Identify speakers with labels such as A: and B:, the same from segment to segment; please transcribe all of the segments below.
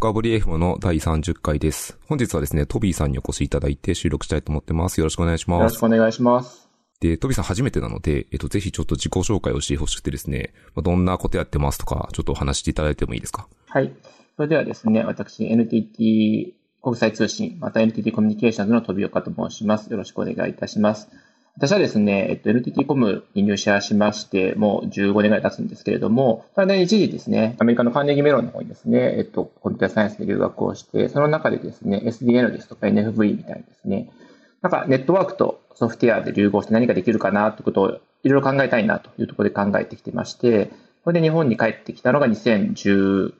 A: 深掘り F の第30回です。本日はですね、トビーさんにお越しいただいて収録したいと思ってます。よろしくお願いし
B: よろ
A: ます。
B: しくお願いします。
A: で、トビーさん初めてなので、えっと、ぜひちょっと自己紹介をしてほしくてですね、まあどんなことやってますとか、ちょっとお話していただいてもいいですか？
B: はい。それではですね、私、NTT 国際通信、また NTT コミュニケーションズの飛岡と申します。よろしくお願いいたします。私はですね、えっと、NTT コムに入社しまして、もう15年ぐらい経つんですけれども、ただ一時ですね、アメリカのカーネギーメロンの方にですね、えっと、コンピューターサイエンスで留学をして、その中でですね、SDN ですとか NFV みたいにですね、なんかネットワークとソフトウェアで融合して何ができるかなということをいろいろ考えたいなというところで考えてきてまして、これで日本に帰ってきたのが2013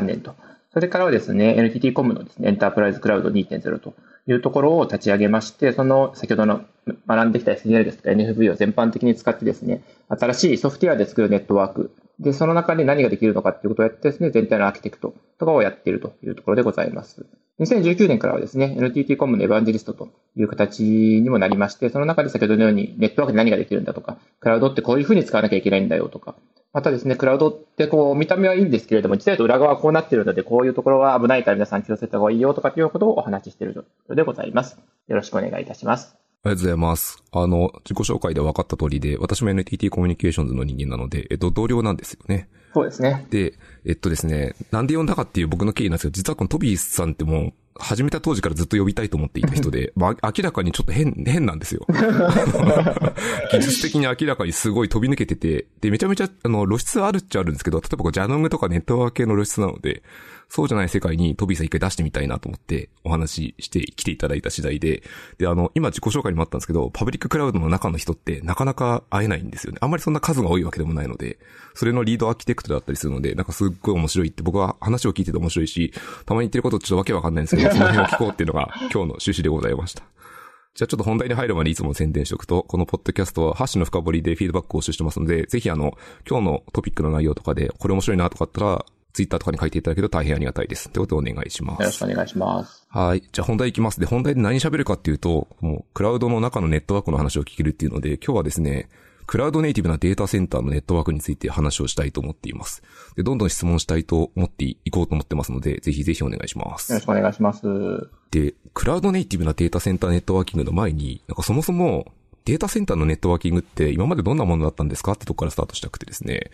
B: 年と。それからはですね、NTT コムのですね、エンタープライズクラウド2.0というところを立ち上げまして、その先ほどの学んできた SDL ですとか NFV を全般的に使ってですね、新しいソフトウェアで作るネットワーク、で、その中で何ができるのかっていうことをやってですね、全体のアーキテクトとかをやっているというところでございます。2019年からはですね、NTT コムのエヴァンジェリストという形にもなりまして、その中で先ほどのようにネットワークで何ができるんだとか、クラウドってこういうふうに使わなきゃいけないんだよとか、またですね、クラウドってこう見た目はいいんですけれども、実際と裏側はこうなっているので、こういうところは危ないから皆さん気をつけた方がいいよとかということをお話ししているところでございます。よろしくお願いいたします。
A: ありがとうございます。あの、自己紹介で分かった通りで、私も NTT コミュニケーションズの人間なので、えっと、同僚なんですよね。
B: そうですね。
A: で、えっとですね、なんで呼んだかっていう僕の経緯なんですけど、実はこのトビーさんってもう、始めた当時からずっと呼びたいと思っていた人で、まあ、明らかにちょっと変、変なんですよ。技術的に明らかにすごい飛び抜けてて、で、めちゃめちゃ、あの、露出はあるっちゃあるんですけど、例えばこう JANOG とかネットワーク系の露出なので、そうじゃない世界にトビーさん一回出してみたいなと思ってお話しして来ていただいた次第で、で、あの、今自己紹介にもあったんですけど、パブリッククラウドの中の人ってなかなか会えないんですよね。あんまりそんな数が多いわけでもないので、それのリードアーキテクトだったりするので、なんかすっごい面白いって僕は話を聞いてて面白いし、たまに言ってることちょっとわけわかんないんですけど、その辺を聞こうっていうのが今日の趣旨でございました。じゃあちょっと本題に入るまでいつも宣伝しておくと、このポッドキャストはハッシュの深掘りでフィードバックを募集してますので、ぜひあの、今日のトピックの内容とかで、これ面白いなとかあったら、ツイッターとかに書いていただけると大変ありがたいです。ってことでお願いします
B: よろしく。お願いします。
A: はい。じゃあ本題いきます。で、本題で何喋るかっていうと、もう、クラウドの中のネットワークの話を聞けるっていうので、今日はですね、クラウドネイティブなデータセンターのネットワークについて話をしたいと思っています。で、どんどん質問したいと思っていこうと思ってますので、ぜひぜひお願いします。
B: よろしくお願いします。
A: で、クラウドネイティブなデータセンターネットワーキングの前に、なんかそもそも、データセンターのネットワーキングって今までどんなものだったんですか？ってとこからスタートしたくてですね、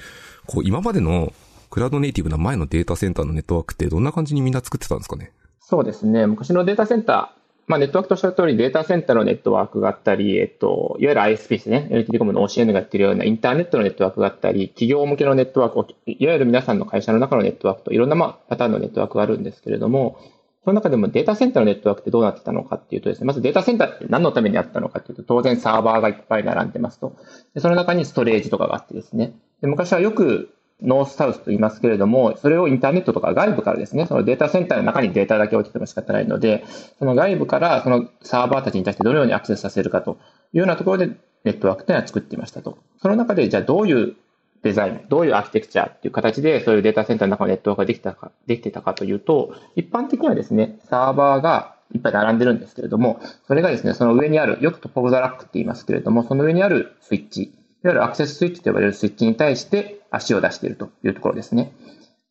A: こう今までのクラウドネイティブな前のデータセンターのネットワークってどんな感じにみんな作ってたんですかね？
B: そうですね。昔のデータセンター、まあ、ネットワークとした通り、データセンターのネットワークがあったり、えっと、いわゆる ISP ですね。NTT コムの OCN がやってるようなインターネットのネットワークがあったり、企業向けのネットワークを、いわゆる皆さんの会社の中のネットワークといろんな、まあ、パターンのネットワークがあるんですけれども、その中でもデータセンターのネットワークってどうなってたのかっていうとですね、まずデータセンターって何のためにあったのかっていうと、当然サーバーがいっぱい並んでますと。でその中にストレージとかがあってですね。で昔はよくノースサウスと言いますけれども、それをインターネットとか外部からですね、そのデータセンターの中にデータだけ置いてても仕方ないので、その外部からそのサーバーたちに対してどのようにアクセスさせるかというようなところでネットワークというのは作っていましたと。その中で、じゃあどういうデザイン、どういうアーキテクチャっていう形で、そういうデータセンターの中のネットワークができたか、できてたかというと、一般的にはですね、サーバーがいっぱい並んでるんですけれども、それがですね、その上にある、よく top of the rack って言いますけれども、その上にあるスイッチ、いわゆるアクセススイッチと呼ばれるスイッチに対して足を出しているというところですね。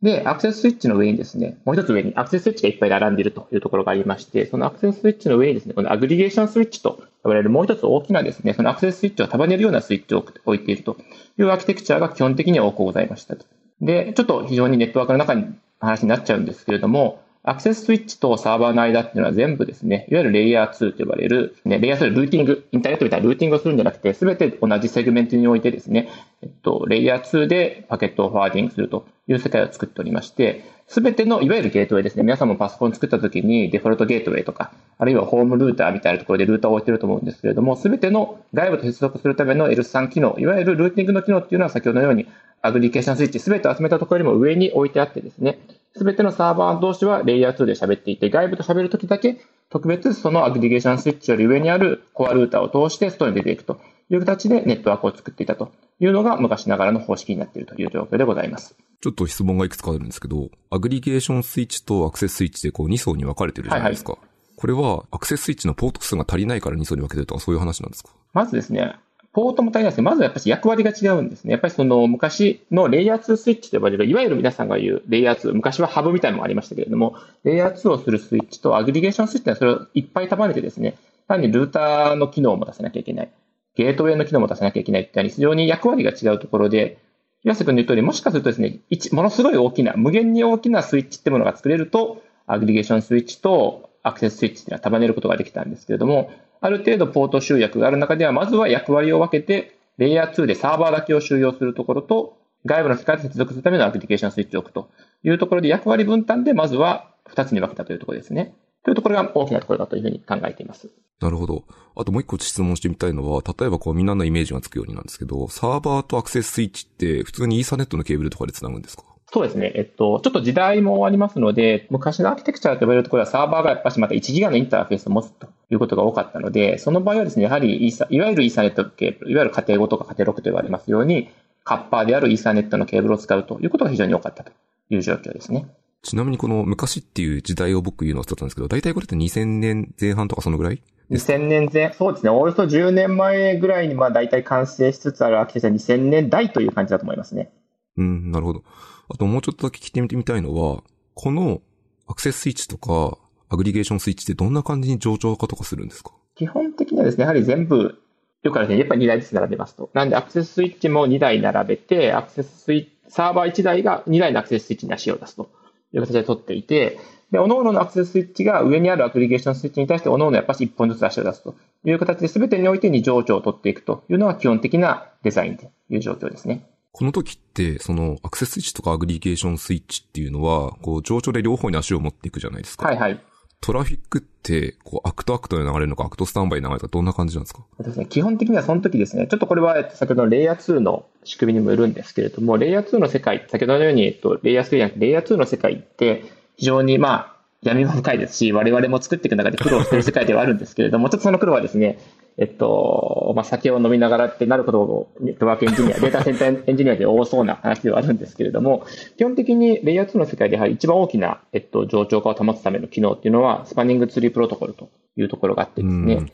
B: で、アクセススイッチの上にですね、もう一つ上にアクセススイッチがいっぱい並んでいるというところがありまして、そのアクセススイッチの上にですね、このアグリゲーションスイッチと呼ばれるもう一つ大きなですね、そのアクセススイッチを束ねるようなスイッチを置いているというアーキテクチャが基本的には多くございました。で、ちょっと非常にネットワークの中に話になっちゃうんですけれども、アクセススイッチとサーバーの間っていうのは全部ですね、いわゆるレイヤー2と呼ばれる、ね、レイヤー2でルーティング、インターネットみたいなルーティングをするんじゃなくて、すべて同じセグメントにおいてですね、えっと、レイヤー2でパケットをフォワーディングするという世界を作っておりまして、すべてのいわゆるゲートウェイですね、皆さんもパソコン作った時にデフォルトゲートウェイとか、あるいはホームルーターみたいなところでルーターを置いてると思うんですけれども、すべての外部と接続するための L3 機能、いわゆるルーティングの機能っていうのは先ほどのようにアグリゲーションスイッチすべて集めたところよりも上に置いてあってですね、すべてのサーバー同士はレイヤー2で喋っていて、外部と喋るときだけ特別そのアグリゲーションスイッチより上にあるコアルーターを通して外に出ていくという形でネットワークを作っていたというのが昔ながらの方式になっているという状況でございます。
A: ちょっと質問がいくつかあるんですけど、アグリゲーションスイッチとアクセススイッチでこう2層に分かれてるじゃないですか。これはアクセススイッチのポート数が足りないから2層に分けてるとかそういう話なんですか？
B: まずですね、ポートも足りないですけど、まずやっぱり役割が違うんですね。やっぱりその昔のレイヤー2スイッチと呼ばれる、いわゆる皆さんが言うレイヤー2、昔はハブみたいなのもありましたけれども、レイヤー2をするスイッチとアグリゲーションスイッチはそれをいっぱい束ねてですね、単にルーターの機能も出さなきゃいけない。ゲートウェイの機能も出さなきゃいけないって非常に役割が違うところで、岩瀬君の言う通り、もしかするとですね、ものすごい大きな、無限に大きなスイッチってものが作れると、アグリゲーションスイッチとアクセススイッチっていうのは束ねることができたんですけれども、ある程度ポート集約がある中では、まずは役割を分けて、レイヤー2でサーバーだけを収容するところと、外部の機械で接続するためのアプリケーションスイッチを置くというところで役割分担で、まずは2つに分けたというところですね。というところが大きなところだというふうに考えています。
A: なるほど。あともう一個質問してみたいのは、例えばこうみんなのイメージがつくようになんですけど、サーバーとアクセススイッチって普通にイーサネットのケーブルとかで繋ぐんですか？
B: そうですね。えっと、ちょっと時代もありますので、昔のアーキテクチャと呼ばれるところはサーバーがやっぱしまた1ギガのインターフェースを持つということが多かったので、その場合はですね、やはりイーサ、いわゆるイーサネットケーブル、いわゆる家庭5とか家庭6と言われますように、カッパーであるイーサネットのケーブルを使うということが非常に多かったという状況ですね。
A: ちなみにこの昔っていう時代を僕言うのはちょっとなんですけど、大体これって2000年前半とか？そのぐらい
B: 2000年前、そうですね、およそ10年前ぐらいにまあ大体完成しつつあるアーキテクチャ2000年代という感じだと思いますね。
A: うん、なるほど。あともうちょっとだけ聞いてみたいのは、このアクセススイッチとか、アグリゲーションスイッチってどんな感じに上長化とかするんですか？
B: 基本的にはですね、やはり全部、よくあるように、やっぱり2台ずつ並べますと。なんでアクセススイッチも2台並べて、アクセススイッチ、サーバー1台が2台のアクセススイッチに足を出すという形で取っていて、で、各々のアクセススイッチが上にあるアグリゲーションスイッチに対して、各々やっぱり1本ずつ足を出すという形で、全てにおいて2冗長を取っていくというのが基本的なデザインという状況ですね。
A: この時って、その、アクセススイッチとかアグリゲーションスイッチっていうのは、こう、冗長で両方に足を持っていくじゃないですか。
B: はいはい。
A: トラフィックって、こう、 act-act で流れるのか、 act-standby で流れるのか、どんな感じなんですか？
B: ですね。基本的にはその時ですね、ちょっとこれは、先ほどのレイヤー2の仕組みにもよるんですけれども、レイヤー2の世界、先ほどのように、えっと、レイヤー3じゃなくて、レイヤー2の世界って、非常に、まあ、闇も深いですし、我々も作っていく中で苦労している世界ではあるんですけれども、ちょっとその苦労はですね、えっと、まあ、酒を飲みながらってなるほど、ネットワークエンジニア、データセンターエンジニアで多そうな話ではあるんですけれども、基本的にレイヤー2の世界でやはり一番大きな、えっと、上長化を保つための機能っていうのは、スパニングツリープロトコルというところがあってですね。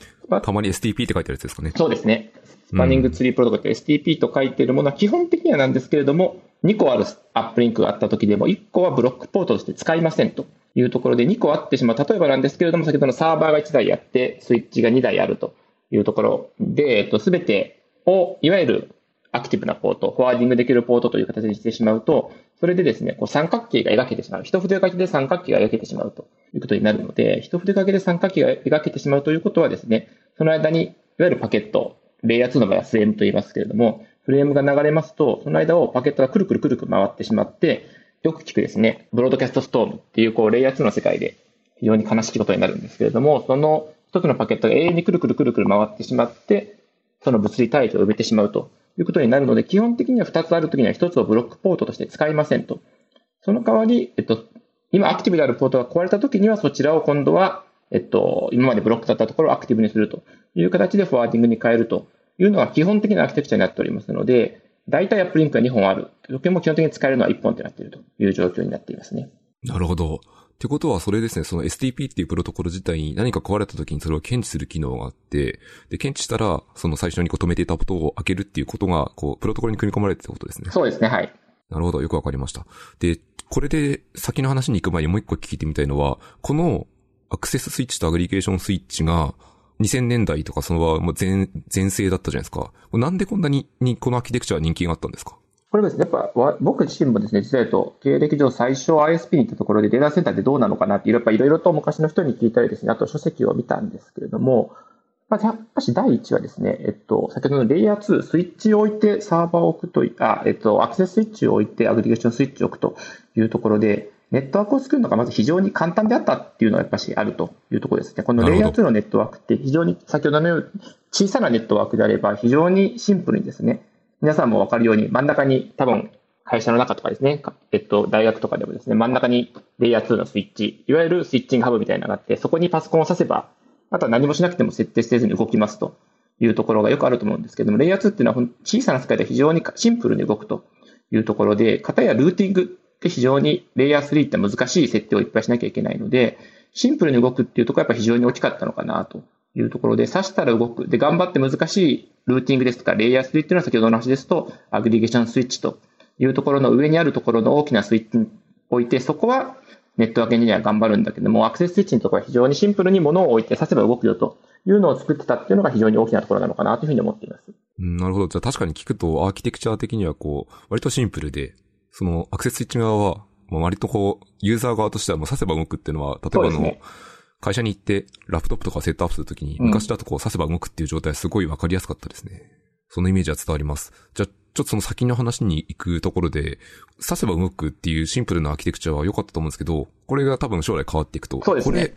A: たまに STP って書いてあるやつですかね。
B: そうですね。スパニングツリープロトコルって STP と書いているものは基本的にはなんですけれども、2個あるアップリンクがあった時でも、1個はブロックポートとして使いませんというところで、2個あってしまう。例えばなんですけれども、先ほどのサーバーが1台あって、スイッチが2台あると。いうところで、えっと、すべてを、いわゆるアクティブなポート、フォワーディングできるポートという形にしてしまうと、それでですね、こう三角形が描けてしまう。一筆書きで三角形が描けてしまうということになるので、一筆書きで三角形が描けてしまうということはですね、その間に、いわゆるパケット、レイヤー2の場合はフレームと言いますけれども、フレームが流れますと、その間をパケットがくるくるくるくる回ってしまって、よく聞くですね、ブロードキャストストームっていうこうレイヤー2の世界で非常に悲しいことになるんですけれども、そのつのパケットが永遠にくるくるくるくる回ってしまって、その物理体系を埋めてしまうということになるので、基本的には2つあるときには1つをブロックポートとして使いませんと。その代わり、えっと、今アクティブであるポートが壊れたときには、そちらを今度は、えっと、今までブロックだったところをアクティブにするという形でフォワーディングに変えるというのが基本的なアーキテクチャになっておりますので、大体アップリンクが2本ある時でも基本的に使えるのは1本となっているという状況になっていますね。
A: なるほど。ってことはそれですね、その STP っていうプロトコル自体に何か壊れた時にそれを検知する機能があって、で、検知したら、その最初にこう止めていたことを開けるっていうことが、こう、プロトコルに組み込まれてたことですね。
B: そうですね、はい。
A: なるほど、よくわかりました。で、これで先の話に行く前にもう一個聞いてみたいのは、このアクセススイッチとアグリゲーションスイッチが、2000年代とかその場はもう全、全盛だったじゃないですか。なんでこんなに、に、このアーキテクチャは人気があったんですか？
B: これですね、やっぱ僕自身もですね、実は言うと、経歴上最初 ISP に行ったところでデータセンターってどうなのかなってやっぱいろいろと昔の人に聞いたりですね、あと書籍を見たんですけれども、まあ、やっぱし第一はですね、えっと、先ほどのレイヤー2、スイッチを置いてサーバーを置くといあ、えっと、アクセススイッチを置いてアグリゲーションスイッチを置くというところで、ネットワークを作るのがまず非常に簡単であったっていうのはやっぱしあるというところですね。このレイヤー2のネットワークって非常に先ほどのように小さなネットワークであれば非常にシンプルにですね、皆さんもわかるように真ん中に多分会社の中とかですね、えっと、大学とかでもですね、真ん中にレイヤー2のスイッチ、いわゆるスイッチングハブみたいなのがあって、そこにパソコンを挿せば、あとは何もしなくても設定せずに動きますと。いうところがよくあると思うんですけども、レイヤー2っていうのは小さな世界で非常にシンプルに動くというところで、型やルーティングって非常にレイヤー3って難しい設定をいっぱいしなきゃいけないので、シンプルに動くっていうところはやっぱ非常に大きかったのかなと。いうところで、刺したら動く。で、頑張って難しいルーティングですとか、レイヤー3っていうのは先ほどの話ですと、アグリゲーションスイッチというところの上にあるところの大きなスイッチに置いて、そこはネットワークエンジニアは頑張るんだけども、アクセススイッチのところは非常にシンプルに物を置いて刺せば動くよというのを作ってたっていうのが非常に大きなところなのかなというふうに思っています。
A: うん、なるほど。じゃあ確かに聞くと、アーキテクチャ的にはこう、割とシンプルで、そのアクセススイッチ側は、まあ、割とこう、ユーザー側としてはもう刺せば動くっていうのは、例えばの、会社に行って、ラップトップとかセットアップするときに、昔だとこう刺せば動くっていう状態すごいわかりやすかったですね。そのイメージは伝わります。じゃあ、ちょっとその先の話に行くところで、刺せば動くっていうシンプルなアーキテクチャは良かったと思うんですけど、これが多分将来変わっていくと。
B: そうですね。
A: これ、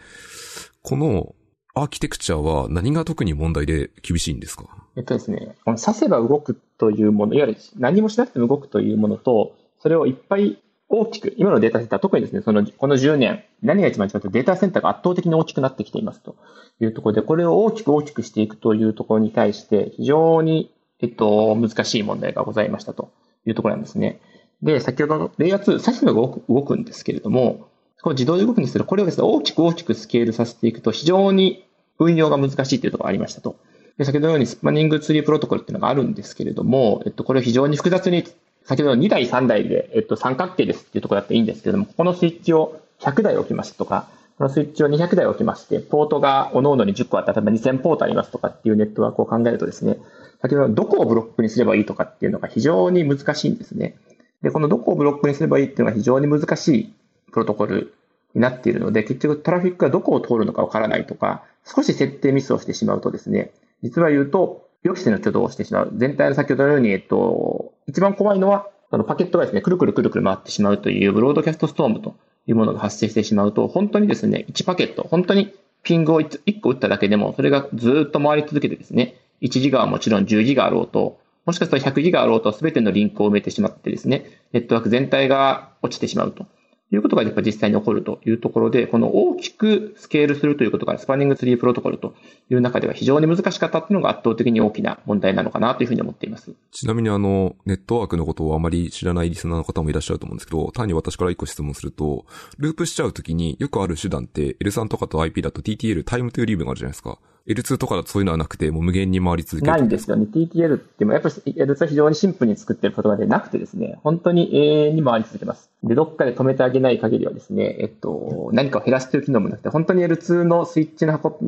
A: このアーキテクチャは何が特に問題で厳しいんですか？
B: えっとですね、この刺せば動くというもの、いわゆる何もしなくても動くというものと、それをいっぱい大きく、今のデータセンター、特にですね、その、この10年、何が一番違うとデータセンターが圧倒的に大きくなってきていますというところで、これを大きく大きくしていくというところに対して、非常に、えっと、難しい問題がございましたというところなんですね。で、先ほどのレイヤー2、刺せば動く動くんですけれども、これ自動で動くんですけど、これをですね、大きく大きくスケールさせていくと、非常に運用が難しいというところがありましたと。で先ほどのようにスパニングツリープロトコルっていうのがあるんですけれども、えっと、これを非常に複雑に、先ほどの2台3台で、えっと、三角形ですっていうところだっていいんですけども、ここのスイッチを100台置きますとか、このスイッチを200台置きまして、ポートが各々に10個あった例えば2000ポートありますとかっていうネットワークを考えるとですね、先ほどどこをブロックにすればいいとかっていうのが非常に難しいんですね。で、このどこをブロックにすればいいっていうのが非常に難しいプロトコルになっているので、結局トラフィックがどこを通るのかわからないとか、少し設定ミスをしてしまうとですね、実は言うと、予期せぬ挙動をしてしまう。全体の先ほどのように、えっと、一番怖いのは、そのパケットがですね、くるくるくるくる回ってしまうというブロードキャストストームというものが発生してしまうと、本当にですね、1パケット、本当にピングを 1, 1個打っただけでも、それがずっと回り続けてですね、1ギガはもちろん10ギガあろうと、もしかすると100ギガあろうと全てのリンクを埋めてしまってですね、ネットワーク全体が落ちてしまうと。いうことがやっぱ実際に起こるというところで、この大きくスケールするということがスパニングツリープロトコルという中では非常に難しかったっていうのが圧倒的に大きな問題なのかなというふうに思っています。
A: ちなみにあの、ネットワークのことをあまり知らないリスナーの方もいらっしゃると思うんですけど、単に私から一個質問すると、ループしちゃうときによくある手段って L3 とかと IP だと TTL、タイムトゥーリーブがあるじゃないですか。L2 とかだとそういうのはなくて、もう無限に回り続ける。
B: ないんですよね。TTL っても、やっぱり L2 は非常にシンプルに作ってることがでなくてですね、本当に永遠に回り続けます。で、どっかで止めてあげない限りはですね、えっと、何かを減らすという機能もなくて、本当に L2 のスイッチの箱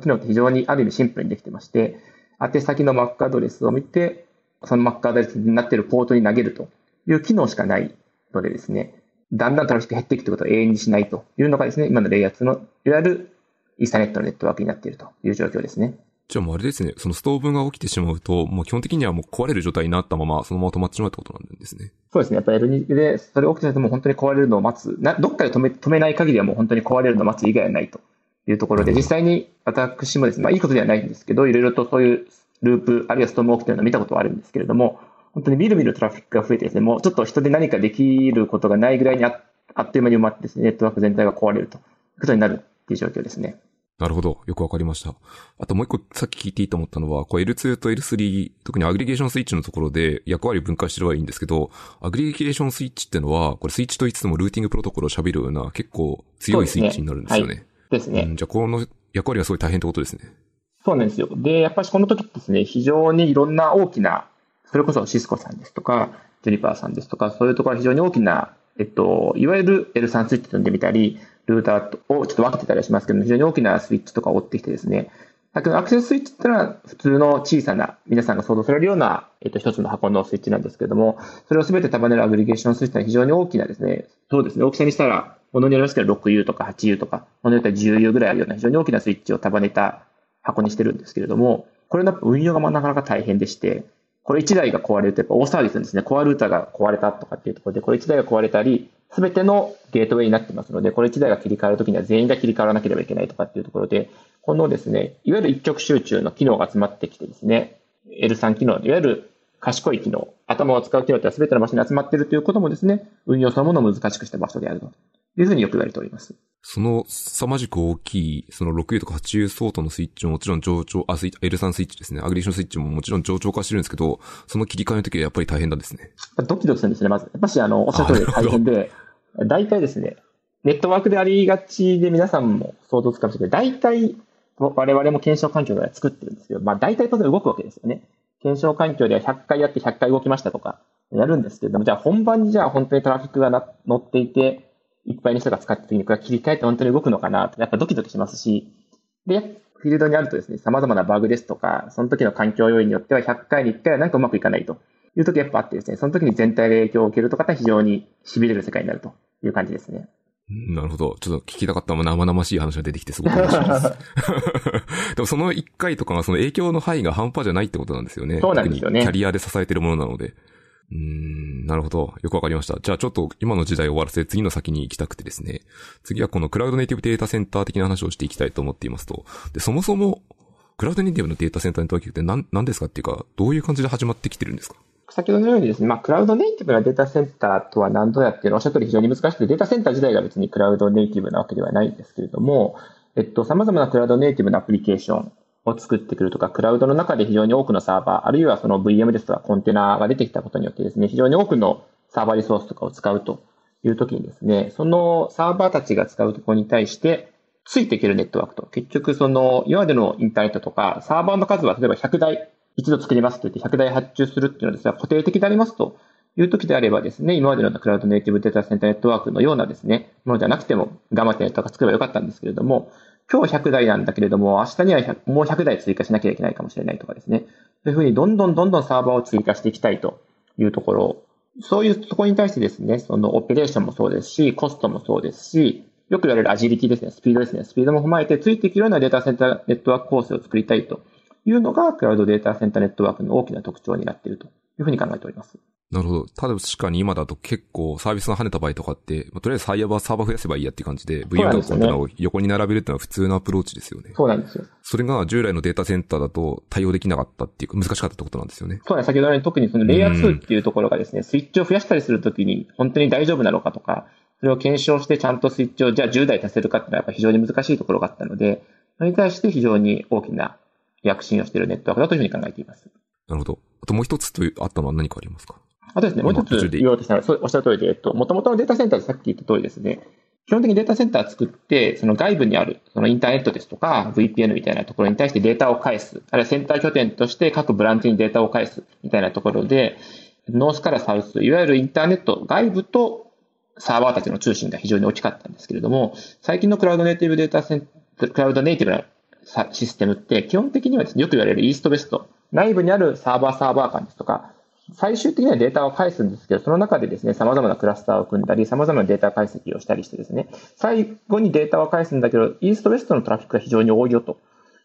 B: 機能って非常にある意味シンプルにできてまして、宛先の Mac アドレスを見て、その Mac アドレスになっているポートに投げるという機能しかないのでですね、だんだんトラフィック減っていくということを永遠にしないというのがですね、今のレイヤー2の、いわゆるイーサネットのネットワークになっているという状況ですね。
A: じゃあもうあれですね、そのストーブが起きてしまうと、もう基本的にはもう壊れる状態になったまま、そのまま止まってしまうってことなんですね。
B: そうですね。やっぱり L2 で、それ起きてるともう本当に壊れるのを待つ。な、どっかで止め、止めない限りはもう本当に壊れるのを待つ以外はないというところで、実際に私もですね、まあいいことではないんですけど、いろいろとそういうループ、あるいはストーム起きてるのを見たことはあるんですけれども、本当にみるみるトラフィックが増えてですね、もうちょっと人で何かできることがないぐらいにああっという間に埋まってですね、ネットワーク全体が壊れるということになるっていう状況ですね。
A: なるほど。よくわかりました。あともう一個さっき聞いていいと思ったのは、こう L2 と L3、特にアグリゲーションスイッチのところで役割を分解してればいいんですけど、アグリゲーションスイッチってのは、これスイッチといつつもルーティングプロトコルを喋るような結構強いスイッチになるんですよね。
B: ですね。はい、
A: うん、じゃあこの役割がすごい大変ってことですね。
B: そうなんですよ。で、やっぱりこの時ですね、非常にいろんな大きな、それこそシスコさんですとか、ジュニパーさんですとか、そういうところは非常に大きな、えっと、いわゆる L3 スイッチと呼んでみたり、ルーターをちょっと分けてたりしますけども、非常に大きなスイッチとかを追ってきてですね、だけどアクセススイッチってのは普通の小さな、皆さんが想像されるような、えっと、一つの箱のスイッチなんですけども、それをすべて束ねるアグリゲーションスイッチは非常に大きなですね、そうですね、大きさにしたら、ものによりますけど 6U とか 8U とか、ものによっては 10U ぐらいあるような非常に大きなスイッチを束ねた箱にしてるんですけれども、これの運用がなかなか大変でして、これ1台が壊れるとやっぱ大騒ぎするんですね。コアルーターが壊れたとかっていうところで、これ1台が壊れたり、すべてのゲートウェイになってますので、これ1台が切り替わるときには全員が切り替わらなければいけないとかっていうところで、このですね、いわゆる一極集中の機能が集まってきてですね、L3 機能、いわゆる賢い機能、頭を使う機能ってすべての場所に集まっているということもですね、運用そのものを難しくした場所であるというふうによく言われております。
A: その凄まじく大きい、その 6U とか 8U 相当のスイッチももちろん上長、あ、L3 スイッチですね。アグリーションスイッチももちろん上長化してるんですけど、その切り替えの時はやっぱり大変なんですね。
B: ドキドキするんですね、まず。やっぱし、あの、おっしゃる通り大変で、大体ですね、ネットワークでありがちで皆さんも想像つかもしれない大体、我々も検証環境では作ってるんですけど、まあ大体当然動くわけですよね。検証環境では100回やって100回動きましたとか、やるんですけれども、じゃあ本番にじゃあ本当にトラフィックがな乗っていて、いっぱいの人が使っているこれ切り替えて本当に動くのかなと、やっぱドキドキしますし、で、フィールドにあるとですね、様々なバグですとか、その時の環境要因によっては100回に1回はなんかうまくいかないという時やっぱあってですね、その時に全体で影響を受けるとかって非常に痺れる世界になるという感じですね。
A: なるほど。ちょっと聞きたかったも生々しい話が出てきてすごく嬉しいです。でもその1回とかがその影響の範囲が半端じゃないってことなんですよね。
B: そうなんですよね。
A: キャリアで支えてるものなので。うん、なるほど。よくわかりました。じゃあちょっと今の時代を終わらせ次の先に行きたくてですね。次はこのクラウドネイティブデータセンター的な話をしていきたいと思っていますと。で、そもそも、クラウドネイティブのデータセンターネットワークって何、何ですかっていうか、どういう感じで始まってきてるんですか？
B: 先ほどのようにですね、まあ、クラウドネイティブなデータセンターとは何ぞやっていうのはおっしゃる通り非常に難しくて、データセンター自体が別にクラウドネイティブなわけではないんですけれども、えっと、様々なクラウドネイティブなアプリケーションを作ってくるとか、クラウドの中で非常に多くのサーバー、あるいはその VM ですとかコンテナが出てきたことによってですね、非常に多くのサーバーリソースとかを使うというときにですね、そのサーバーたちが使うところに対して、ついていけるネットワークと。結局、その、今までのインターネットとか、サーバーの数は例えば100台一度作りますと言って100台発注するっていうのはですね、固定的でありますという時であればですね、今までのクラウドネイティブデータセンターネットワークのようなですね、ものじゃなくても頑張ってネットワーク作ればよかったんですけれども、今日100台なんだけれども、明日にはもう100台追加しなきゃいけないかもしれないとかですね。そういうふうにどんどんどんどんサーバーを追加していきたいというところ、そういうとこに対してですね、そのオペレーションもそうですし、コストもそうですし、よく言われるアジリティですね、スピードですね、スピードも踏まえてついていけるようなデータセンターネットワーク構成を作りたいというのが、クラウドデータセンターネットワークの大きな特徴になっているというふうに考えております。
A: なるほど。ただ確かに今だと結構サービスが跳ねた場合とかって、まあ、とりあえずサイヤバーサーバー増やせばいいやっていう感じで、VM とコンテナを横に並べるっていうのは普通のアプローチですよね。
B: そうなんですよ。
A: それが従来のデータセンターだと対応できなかったっていうか難しかったってことなんですよね。
B: そうです。先ほどの特にそのレイヤー2っていうところがですね、スイッチを増やしたりするときに本当に大丈夫なのかとか、それを検証してちゃんとスイッチをじゃあ10台足せるかっていうのはやっぱ非常に難しいところがあったので、それに対して非常に大きな躍進をしているネットワークだというふうに考えています。
A: なるほど。あともう一つとあったのは何かありますか？
B: あとですね、もう一つ言おうとしたら、おっしゃる通りで、えっと、もともとのデータセンターでさっき言った通りですね、基本的にデータセンター作って、その外部にある、そのインターネットですとか、VPN みたいなところに対してデータを返す、あるいはセンター拠点として各ブランチにデータを返す、みたいなところで、ノースからサウス、いわゆるインターネット、外部とサーバーたちの通信が非常に大きかったんですけれども、最近のクラウドネイティブデータセンクラウドネイティブなシステムって、基本的にはですね、よく言われるイーストベスト、内部にあるサーバーサーバー間ですとか、最終的にはデータを返すんですけど、その中でですね、様々なクラスターを組んだり、様々なデータ解析をしたりしてですね、最後にデータを返すんだけど、イーストウェストのトラフィックが非常に多いよと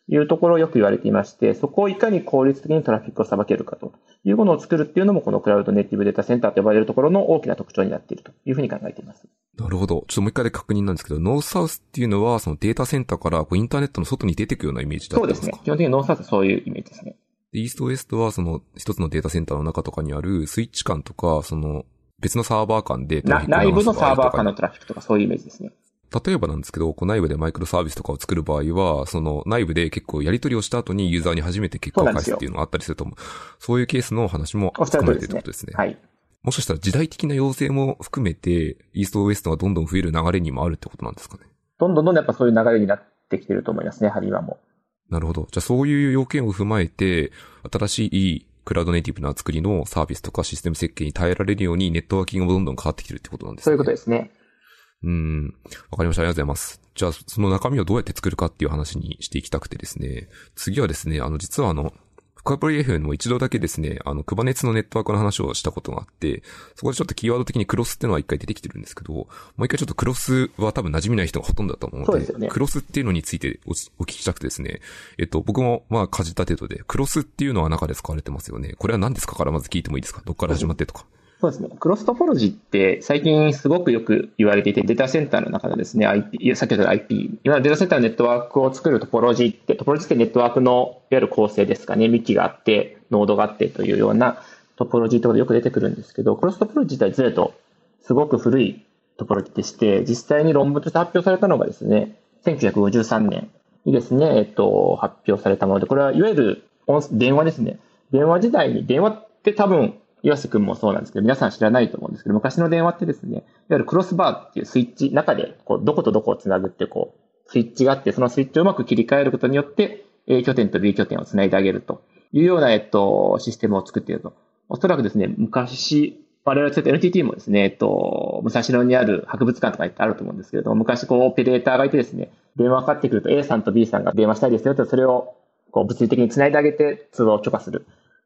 B: いうところをよく言われていまして、そこをいかに効率的にトラフィックをさばけるかというものを作るっていうのも、このクラウドネイティブデータセンターと呼ばれるところの大きな特徴になっているというふうに考えています。
A: なるほど。ちょっともう一回で確認なんですけど、ノースサウスっていうのは、そのデータセンターからこうインターネットの外に出ていくようなイメージだったんですか？
B: そうですね。基本的にノースサウスはそういうイメージですね。
A: イーストウエストはその一つのデータセンターの中とかにあるスイッチ間とか、その別のサーバー間で
B: 内部のサーバー間のトラフィックとかそういうイメージですね。
A: 例えばなんですけど、こう内部でマイクロサービスとかを作る場合は、その内部で結構やり取りをした後にユーザーに初めて結果を返すっていうのがあったりすると思う。そういうケースの話も含まれてるってことですね。
B: はい。
A: もしかしたら時代的な要請も含めて、イーストウエストがどんどん増える流れにもあるってことなんですかね。
B: どんどんどんどんやっぱそういう流れになってきてると思いますね、ハリーはも。
A: なるほど。じゃあそういう要件を踏まえて、新しいクラウドネイティブな作りのサービスとかシステム設計に耐えられるようにネットワーキングもどんどん変わってきてるってことなんですね。
B: そういうことですね。
A: うん。わかりました。ありがとうございます。じゃあ、その中身をどうやって作るかっていう話にしていきたくてですね。次はですね、あの、実はあの、クアプリ FM も一度だけですね、あの、クバネツのネットワークの話をしたことがあって、そこでちょっとキーワード的にクロスっていうのは一回出てきてるんですけど、もう一回ちょっとクロスは多分馴染みない人がほとんどだと思うので、でね、クロスっていうのについてお聞きしたくてですね、えっと、僕もまあ、かじった程度で、クロスっていうのは中で使われてますよね。これは何ですかからまず聞いてもいいですか？どっから始まってとか。
B: そうですね。クロストポロジーって最近すごくよく言われていて、データセンターの中のですね、IP、先ほどの IP、今のデータセンターのネットワークを作るトポロジーって、トポロジーってネットワークのいわゆる構成ですかね、幹があって、ノードがあってというようなトポロジーとかでよく出てくるんですけど、クロストポロジー自体ずれとすごく古いトポロジーでして、実際に論文として発表されたのがですね、1953年にですね、えっと、発表されたもので、これはいわゆる電話ですね。電話時代に、電話って多分岩瀬くんもそうなんですけど、皆さん知らないと思うんですけど、昔の電話ってですね、いわゆるクロスバーっていうスイッチ、中で、こう、どことどこをつなぐって、こう、スイッチがあって、そのスイッチをうまく切り替えることによって、A 拠点と B 拠点をつないであげるというような、えっと、システムを作っていると。おそらくですね、昔、我々は NTT もですね、えっと、武蔵野にある博物館とかってあると思うんですけれども、昔こう、オペレーターがいてですね、電話かかってくると A さんと B さんが電話したいですよと、それをこう物理的につないであげて通話を許可する。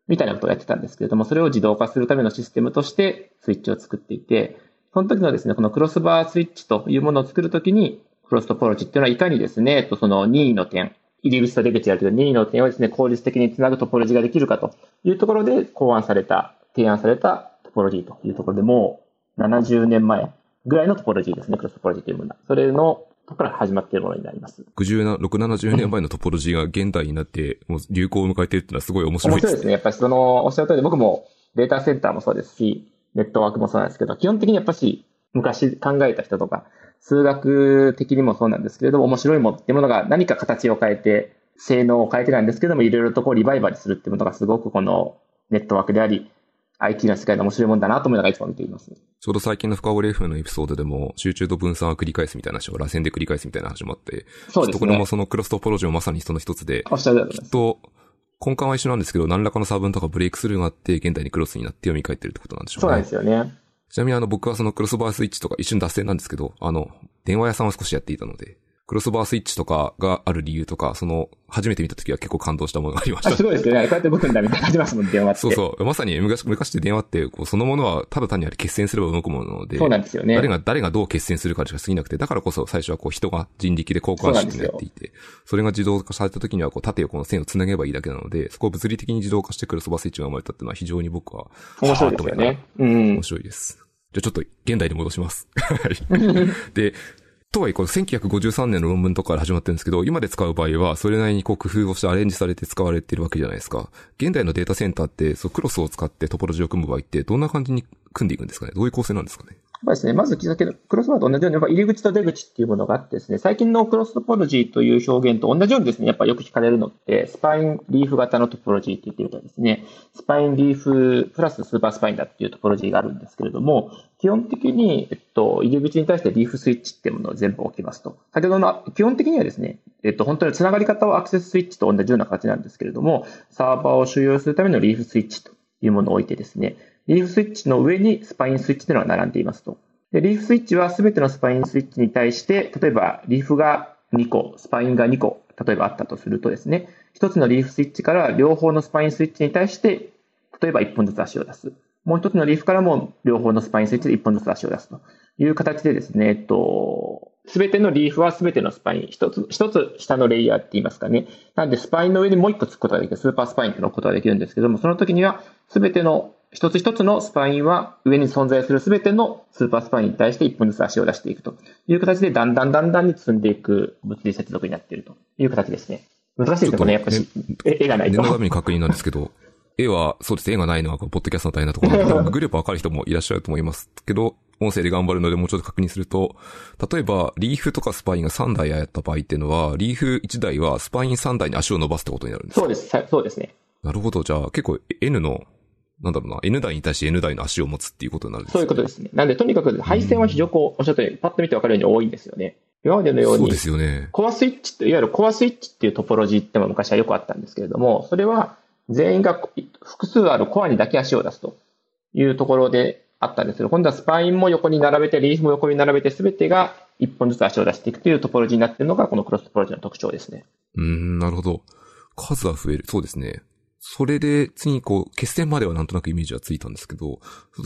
B: みたいなことをやってたんですけれども、それを自動化するためのシステムとしてスイッチを作っていて、その時のですね、このクロスバースイッチというものを作るときに、クロストポロジーっていうのはいかにですね、その任意の点、入り口と出口あるけど、任意の点をですね、効率的につなぐトポロジーができるかというところで考案された、提案されたトポロジーというところでもう70年前ぐらいのトポロジーですね、クロストポロジーというものは。それのから始まっているものになります。
A: 60、6、70年前のトポロジーが現代になって、もう流行を迎えているっていうのはすごい面白いですね。面白いですね。
B: やっぱりその、おっしゃる通り僕もデータセンターもそうですし、ネットワークもそうなんですけど、基本的にやっぱし昔考えた人とか、数学的にもそうなんですけれども、面白いものっていうものが何か形を変えて、性能を変えてなんですけども、いろいろとこうリバイバルするっていうものがすごくこのネットワークであり、IT の世界の面白いもんだなと思いながらいつも見ています。
A: ちょうど最近の深掘り FM のエピソードでも、集中と分散を繰り返すみたいな話を螺旋で繰り返すみたいな話もあって、そうですね。これもそのクロストポロジーもまさにその一つで、
B: おっしゃる
A: きっと、根幹は一緒なんですけど、何らかの差分とかブレイクスルーがあって、現代にクロスになって読み替えてるってことなんでしょうね。
B: そうなんですよね。
A: ちなみにあの僕はそのクロスバースイッチとか一瞬脱線なんですけど、あの、電話屋さんを少しやっていたので、クロスバースイッチとかがある理由とか、その、初めて見た時は結構感動したものがありました。
B: すごいですよね。こうやって僕んだみたいな感じますもん、電話って。
A: そうそう。まさに昔、昔って電話って、こう、そのものはただ単にあれ決戦すれば動くもので。
B: そうなんですよね。
A: 誰が、誰がどう決戦するかしか過ぎなくて、だからこそ最初はこう人が人力で交換してやっていて、それが自動化された時にはこう縦横の線を繋げばいいだけなので、そこを物理的に自動化してクロスバースイッチが生まれたっていうのは非常に僕は、
B: 面白いですよね。
A: うん。面白いです。じゃあちょっと現代に戻します。はい。で、とはいえ、この1953年の論文とかから始まってるんですけど、今で使う場合は、それなりにこう工夫をしてアレンジされて使われてるわけじゃないですか。現代のデータセンターって、そう、クロスを使ってトポロジーを組む場合って、どんな感じに組んでいくんですかねどういう構成なんですかね
B: ぱですね、まず聞いたけど、クロスワードと同じように、やっぱ入り口と出口っていうものがあってですね、最近のクロストポロジーという表現と同じようにですね、やっぱよく聞かれるのって、スパインリーフ型のトポロジーって言ってるとですね、スパインリーフプラススーパースパインだっていうトポロジーがあるんですけれども、基本的に、えっと、入り口に対してリーフスイッチっていうものを全部置きますと。先ほどの、基本的にはですね、えっと、本当につながり方はアクセススイッチと同じような形なんですけれども、サーバーを収容するためのリーフスイッチというものを置いてですね、リーフスイッチの上にスパインスイッチというのが並んでいますと。で、リーフスイッチはすべてのスパインスイッチに対して、例えばリーフが2個、スパインが2個、例えばあったとするとですね、一つのリーフスイッチから両方のスパインスイッチに対して、例えば1本ずつ足を出す。もう一つのリーフからも両方のスパインスイッチで1本ずつ足を出すという形でですね、えっと、すべてのリーフはすべてのスパイン、一つ、一つ下のレイヤーって言いますかね。なんでスパインの上にもう一個つくことができる、スーパースパインってのことができるんですけども、その時にはすべての一つ一つのスパインは上に存在するすべてのスーパースパインに対して一本ずつ足を出していくという形で、だんだんだんだんに積んでいく物理接続になっているという形ですね。難しいですよね、やっぱり。絵がないと。
A: 念のために確認なんですけど、絵は、そうです、絵がないのは、ポッドキャストの大変なところなので、グループわかる人もいらっしゃると思いますけど、音声で頑張るのでもうちょっと確認すると、例えば、リーフとかスパインが3台やった場合っていうのは、リーフ1台はスパイン3台に足を伸ばすってことになるんですか？
B: そうです、そうですね。
A: なるほど。じゃあ、結構 N のなんだろうな、N 台に対して N 台の足を持つっていうことになるんです
B: そういうことですね。なんで、とにかく配線は非常にこう、おっしゃったように、パッと見てわかるように多いんですよね。今までのように、
A: そうですよね。
B: コアスイッチいわゆるコアスイッチっていうトポロジーっても昔はよくあったんですけれども、それは全員が複数あるコアにだけ足を出すというところであったんですけど、今度はスパインも横に並べて、リーフも横に並べて、すべてが一本ずつ足を出していくというトポロジーになっているのが、このクロストポロジーの特徴ですね。
A: うん、なるほど。数は増える。そうですね。それで、次にこう、決戦まではなんとなくイメージはついたんですけど、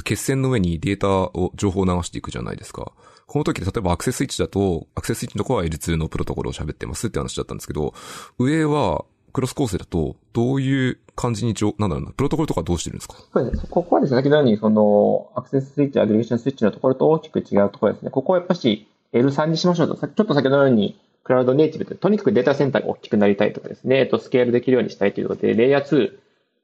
A: 決戦の上にデータを、情報を流していくじゃないですか。この時例えばアクセスイッチだと、アクセススイッチのところは L2 のプロトコルを喋ってますって話だったんですけど、上は、クロス構成だと、どういう感じになんだろうな、プロトコルとかどうしてるんですか？
B: そうですね。ここはですね、先ほどに、その、アクセススイッチ、アグリゲーションスイッチのところと大きく違うところですね。ここはやっぱし L3 にしましょうと。ちょっと先ほどのように、クラウドネイティブで、とにかくデータセンターが大きくなりたいとかですね、えっと、スケールできるようにしたいということで、レイヤー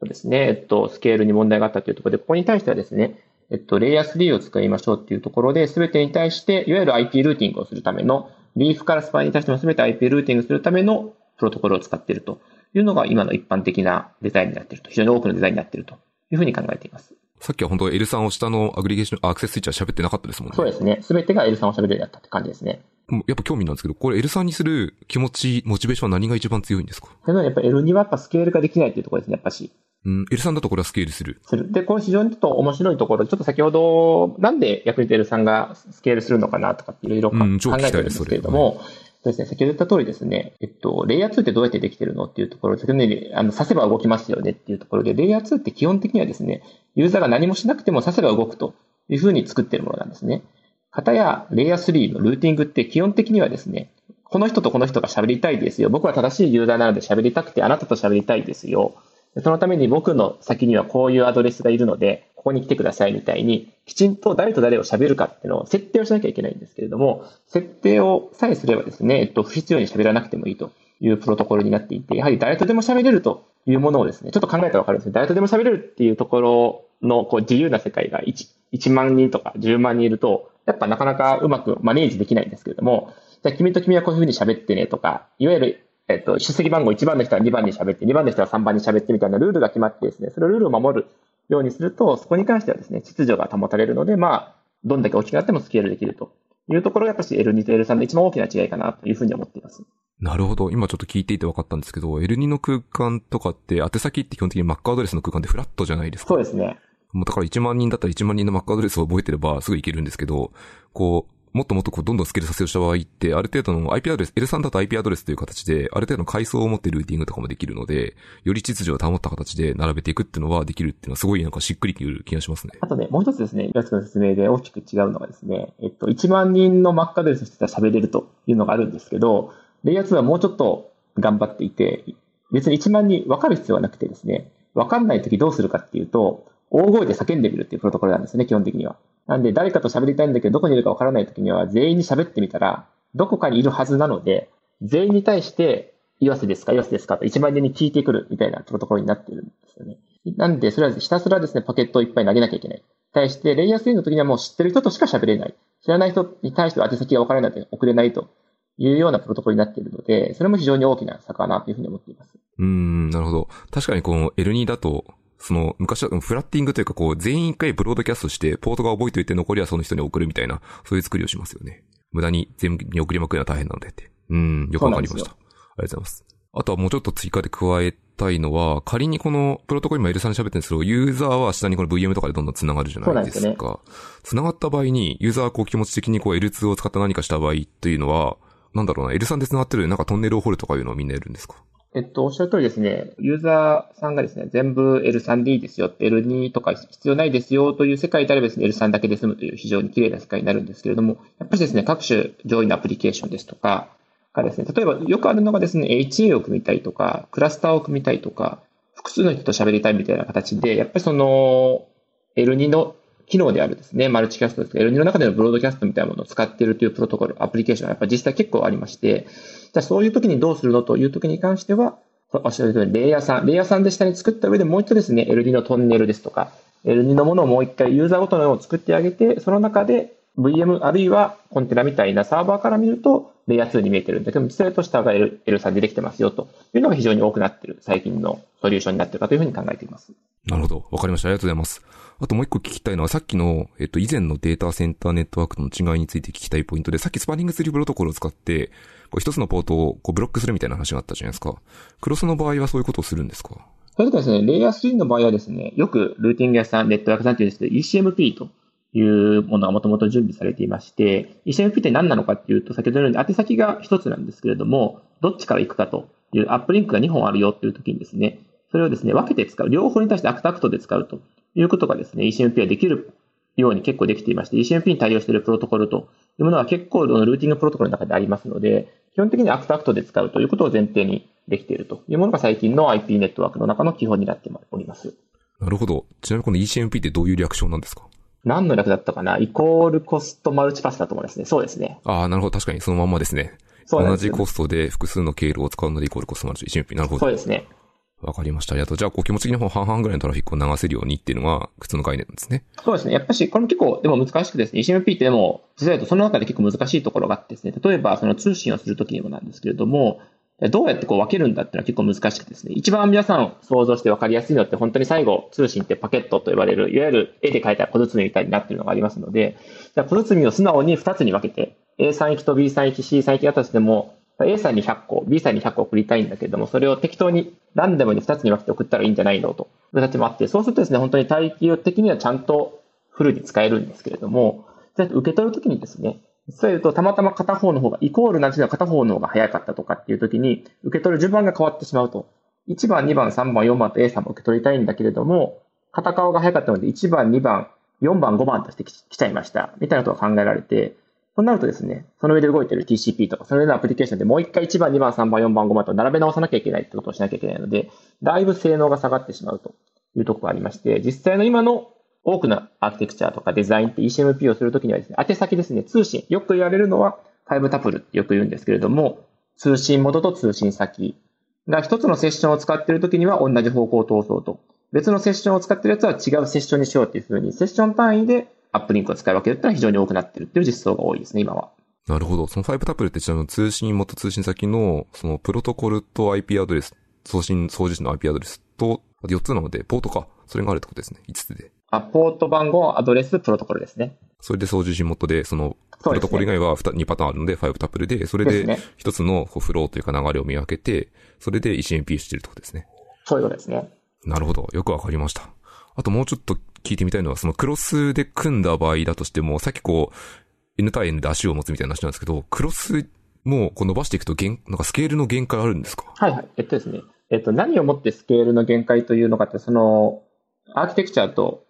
B: 2ですね、えっと、スケールに問題があったというところで、ここに対してはですね、えっと、レイヤー3を使いましょうっていうところで、すべてに対して、いわゆる IP ルーティングをするための、リーフからスパイに対してもすべて IP ルーティングするためのプロトコルを使っているというのが今の一般的なデザインになっていると、非常に多くのデザインになっているというふうに考えています。
A: さっきは本当 L さんを下のアグリゲーション、アクセススイッチは喋ってなかったですもんね。
B: そうですね。すべてが L さんを喋るようになったって感じですね。
A: やっぱ興味なんですけど、これ L3 にする気持ち、モチベーションは何が一番強いんですか？
B: やっぱ L2 はやっぱスケールができないっていうところですね、やっぱし。
A: うん、L3 だとこれはスケールする。
B: する。で、これ非常にちょっと面白いところ、ちょっと先ほど、なんで役に立て L3 がスケールするのかなとかっていろいろ考えてるんですけれども、そうですね、先ほど言った通りですね、えっと、レイヤー2ってどうやってできてるのっていうところ、先ほどね、あの、刺せば動きますよねっていうところで、レイヤー2って基本的にはですね、ユーザーが何もしなくても刺せば動くというふうに作ってるものなんですね。型やレイヤー3のルーティングって基本的にはですね、この人とこの人が喋りたいですよ。僕は正しいユーザーなので喋りたくてあなたと喋りたいですよ。そのために僕の先にはこういうアドレスがいるので、ここに来てくださいみたいに、きちんと誰と誰を喋るかっていうのを設定をしなきゃいけないんですけれども、設定をさえすればですね、えっと、不必要に喋らなくてもいいというプロトコルになっていて、やはり誰とでも喋れるというものをですね、ちょっと考えたらわかるんですけど、誰とでも喋れるっていうところのこう自由な世界が 1, 1万人とか10万人いると、やっぱなかなかうまくマネージできないんですけれども、じゃあ君と君はこういうふうに喋ってねとか、いわゆるえっと、出席番号1番の人は2番に喋って、2番の人は3番に喋ってみたいなルールが決まってですね、そのルールを守るようにすると、そこに関してはですね、秩序が保たれるので、まあ、どんだけ大きくなってもスケールできるというところが、やっぱし L2 と L3 の一番大きな違いかなというふうに思っています。
A: なるほど。今ちょっと聞いていて分かったんですけど、L2 の空間とかって、宛先って基本的に Mac アドレスの空間でフラットじゃないですか。
B: そうですね。
A: もうだから1万人だったら1万人の Mac アドレスを覚えてればすぐいけるんですけど、こう、もっともっとこうどんどんスケールさせようした場合って、ある程度の IP アドレス、L3 だと IP アドレスという形で、ある程度の階層を持ってルーティングとかもできるので、より秩序を保った形で並べていくっていうのはできるっていうのはすごいなんかしっくりくる気がしますね。
B: あとね、もう一つですね、岩津の説明で大きく違うのがですね、えっと、1万人の Mac アドレスの人が喋れるというのがあるんですけど、レイヤー2はもうちょっと頑張っていて、別に1万人分かる必要はなくてですね、分かんないときどうするかっていうと、大声で叫んでみるっていうプロトコルなんですね、基本的には。なんで、誰かと喋りたいんだけど、どこにいるか分からないときには、全員に喋ってみたら、どこかにいるはずなので、全員に対して、岩瀬ですか岩瀬ですかと1万人に聞いてくるみたいなプロトコルになってるんですよね。なんで、それはひたすらですね、パケットをいっぱい投げなきゃいけない。対して、レイヤー3の時にはもう知ってる人としか喋れない。知らない人に対しては宛先が分からないので送れないというようなプロトコルになっているので、それも非常に大きな差かなというふうに思っています。
A: うん、なるほど。確かにこの L2 だと、その、昔はフラッティングというかこう、全員一回ブロードキャストして、ポートが覚えておいて残りはその人に送るみたいな、そういう作りをしますよね。無駄に全部に送りまくるのは大変なのでって。うん、よくわかりました。ありがとうございます。あとはもうちょっと追加で加えたいのは、仮にこのプロトコル今 L3 で喋ってるんですけど、ユーザーは下にこの VM とかでどんどん繋がるじゃないです
B: そうなん
A: か。繋がった場合に、ユーザーはこう気持ち的にこう L2 を使った何かした場合というのは、なんだろうな、L3 で繋がってるなんかトンネルを掘るとかいうのをみんなやるんですか？
B: えっと、おっしゃる通りですね、ユーザーさんがですね、全部 L3 でいいですよ、L2 とか必要ないですよという世界であればですね、L3 だけで済むという非常に綺麗な世界になるんですけれども、やっぱりですね、各種上位のアプリケーションですとか、がですね、例えばよくあるのがですね、HA を組みたいとか、クラスターを組みたいとか、複数の人と喋りたいみたいな形で、やっぱりその L2 の機能であるですね、マルチキャストですけど、L2 の中でのブロードキャストみたいなものを使っているというプロトコル、アプリケーションがやっぱり実際結構ありまして、じゃあそういう時にどうするのという時に関しては、おっしゃる通り、レイヤーさん、レイヤーさんで下に作った上でもう一度ですね、L2 のトンネルですとか、L2 のものをもう一回ユーザーごとのものを作ってあげて、その中で VM あるいはコンテナみたいなサーバーから見ると、レイヤー2に見えてるんだけど、実際と下が L, L3 でできてますよというのが非常に多くなっている最近のソリューションになっているかというふうに考えています。
A: なるほど。わかりました。ありがとうございます。あともう一個聞きたいのは、さっきの、えっと、以前のデータセンターネットワークとの違いについて聞きたいポイントで、さっきスパニングツリープロトコルを使って、こう一つのポートをこうブロックするみたいな話があったじゃないですか。クロスの場合はそういうことをするんですか？
B: それとですね、レイヤー3の場合はですね、よくルーティング屋さん、ネットワークさんっていうんですけど、ECMP というものがもともと準備されていまして、ECMP って何なのかっていうと、先ほどのように宛先が一つなんですけれども、どっちから行くかというアップリンクが2本あるよっていう時にですね、それをですね、分けて使う。両方に対して Act-Act で使うということがですね、ECMP はできるように結構できていまして、ECMP に対応しているプロトコルというものは結構ルーティングプロトコルの中でありますので、基本的に Act-Act で使うということを前提にできているというものが最近の IP ネットワークの中の基本になっております。
A: なるほど。ちなみにこの ECMP ってどういう略称なんですか？
B: 何の略だったかな？ Equal Cost Multipath だと思いますね。そうですね。
A: ああ、なるほど。確かにそのまんまですね。同
B: そうなんですよ
A: じコストで複数の経路を使うのでイコールコストマルチ ECMP。なるほど。
B: そうですね。
A: わかりました。ありがとう。じゃあ、こう気持ち的に半々ぐらいのトラフィックを流せるようにっていうのが普通の概念なんですね。
B: そうですね。やっぱし、これも結構、でも難しくですね、ECMP ってでも、実際とその中で結構難しいところがあってですね、例えばその通信をするときにもなんですけれども、どうやってこう分けるんだっていうのは結構難しくてですね、一番皆さん想像して分かりやすいのって本当に最後、通信ってパケットと呼ばれる、いわゆる絵で描いた小包みたいになってるのがありますので、じゃあ小包を素直に2つに分けて、A さん行きと B さん行き、C さん行きだとしても、A さんに100個、B さんに100個送りたいんだけれども、それを適当にランダムに2つに分けて送ったらいいんじゃないの？という形もあって、そうするとですね、本当に待機的にはちゃんとフルに使えるんですけれども、受け取るときにですね、そういうと、たまたま片方の方が、イコールなしで片方の方が早かったとかっていうときに、受け取る順番が変わってしまうと。1番、2番、3番、4番と A さんも受け取りたいんだけれども、片側が早かったので、1番、2番、4番、5番として来ちゃいました。みたいなことが考えられて、そうなるとですね、その上で動いてる TCP とか、そのようなアプリケーションでもう一回1番、2番、3番、4番、5番と並べ直さなきゃいけないってことをしなきゃいけないので、だいぶ性能が下がってしまうというところがありまして、実際の今の多くのアーキテクチャとかデザインって ECMP をするときにはですね、宛先ですね、通信。よく言われるのは5タプルってよく言うんですけれども、通信元と通信先が一つのセッションを使っているときには同じ方向を通そうと。別のセッションを使っているやつは違うセッションにしようっていうふうに、セッション単位でアップリンクを使い分けるっていうのは非常に多くなっているっていう実装が多いですね、今は。
A: なるほど。その5タプルってちなみに通信元通信先の、そのプロトコルと IP アドレス、送信、送受信の IP アドレスと、4つなので、ポートか。それがあるってことですね。5つで。
B: あ、ポート番号、アドレス、プロトコルですね。
A: それで送受信元で、その、プロトコル以外は 2, 2パターンあるので、5タプルで、それで1つのフローというか流れを見分けて、それで ECMP してるってことですね。
B: そういうことですね。
A: なるほど。よくわかりました。あともうちょっと聞いてみたいのは、そのクロスで組んだ場合だとしても、さっきこう、N 対 N で足を持つみたいな話なんですけど、クロスもこう伸ばしていくと限、なんかスケールの限界あるんですか？
B: はいはい。えっとですね。えっと、何をもってスケールの限界というのかって、その、アーキテクチャと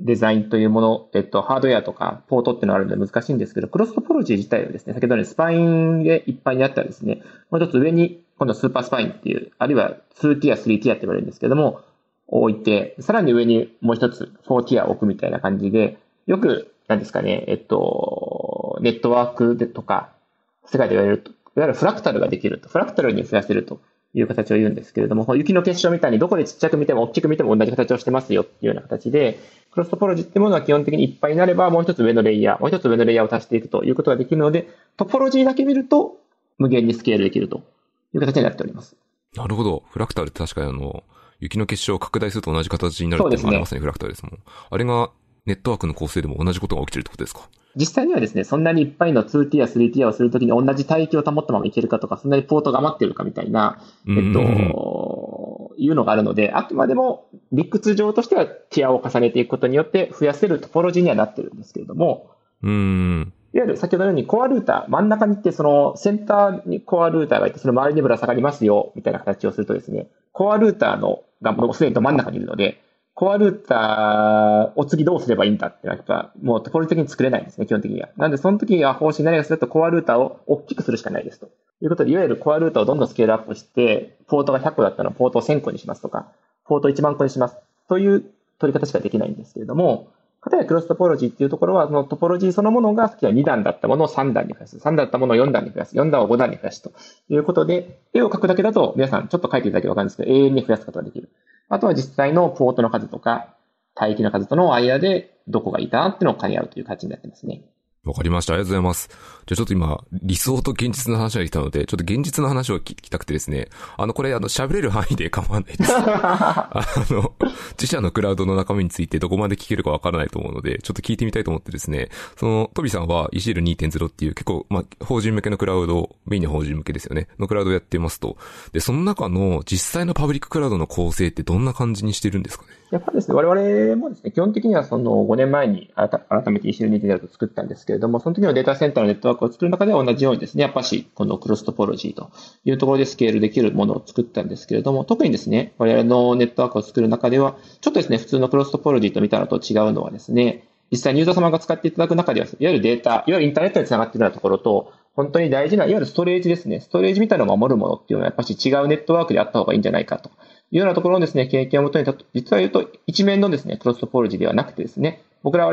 B: デザインというもの、えっと、ハードウェアとかポートっていうのがあるので難しいんですけど、クロストポロジー自体はですね、先ほどのスパインでいっぱいにあったらですね、もう一つ上に、今度スーパースパインっていう、あるいは2ティア、3ティアって言われるんですけども、置いて、さらに上にもう一つ4ティア置くみたいな感じで、よく、なんですかね、えっと、ネットワークでとか、世界で言われると、いわゆるフラクタルができると、フラクタルに増やせるという形を言うんですけれども、雪の結晶みたいにどこでちっちゃく見ても大きく見ても同じ形をしてますよっていうような形で、クロストポロジーってものは基本的にいっぱいになれば、もう一つ上のレイヤー、もう一つ上のレイヤーを足していくということができるので、トポロジーだけ見ると無限にスケールできるという形になっております。
A: なるほど。フラクタルって確かにあの、雪の結晶を拡大すると同じ形になるっていうのがありますね、すねフラクタルですもん。あれがネットワークの構成でも同じことが起きてるってことですか？
B: 実際にはですね、そんなにいっぱいの2 t ア、3 t アをするときに同じ帯域を保ったままいけるかとか、そんなにポートが余ってるかみたいな、えっと、いうのがあるので、あくまでも理屈上としてはティアを重ねていくことによって増やせるトポロジーにはなってるんですけれども、
A: うん。
B: いわゆる先ほどのようにコアルーター、真ん中に行ってそのセンターにコアルーターがいて、その周りにぶら下がりますよ、みたいな形をするとですね、コアルーターのがもうすでに真ん中にいるので、コアルーターを次どうすればいいんだってやっぱもうトポロジー的に作れないんですね、基本的には。なんでその時は方針何がするとコアルーターを大きくするしかないですと。いうことで、いわゆるコアルーターをどんどんスケールアップして、ポートが100個だったらポートを1000個にしますとか、ポート1万個にします。という取り方しかできないんですけれども、例えばクロストポロジーっていうところは、そのトポロジーそのものが、さっきは2段だったものを3段に増やす。3段だったものを4段に増やす。4段を5段に増やすということで、絵を描くだけだと、皆さんちょっと描いていただければわかるんですけど、永遠に増やすことができる。あとは実際のポートの数とか、帯域の数との間でどこがいいかなっていうのを兼ね合うという形になってますね。
A: わかりました。ありがとうございます。じゃあちょっと今、理想と現実の話が来たので、ちょっと現実の話を聞きたくてですね。あの、これ、あの、喋れる範囲で構わないです。あの、自社のクラウドの中身についてどこまで聞けるかわからないと思うので、ちょっと聞いてみたいと思ってですね。その、トビさんは ECL2.0 っていう結構、まあ、法人向けのクラウド、メインの法人向けですよね。のクラウドをやってますと。で、その中の実際のパブリッククラウドの構成ってどんな感じにしてるんですかね？
B: やっぱですね、我々もですね、基本的にはその5年前に改めて ECL2.0 と作ったんですけれども、その時のデータセンターのネットワークを作る中では同じようにですね、やっぱし、この Clos トポロジーというところでスケールできるものを作ったんですけれども、特にですね、我々のネットワークを作る中では、ちょっとですね、普通のクロストポロジーと見たのと違うのはですね、実際にユーザー様が使っていただく中では、いわゆるデータ、いわゆるインターネットにつながっているようなところと、本当に大事な、いわゆるストレージですね。ストレージみたいなのを守るものっていうのは、やっぱし違うネットワークであった方がいいんじゃないかというようなところのですね、経験をもとに、実は言うと、一面のですね、クロストポロジーではなくてですね、僕らは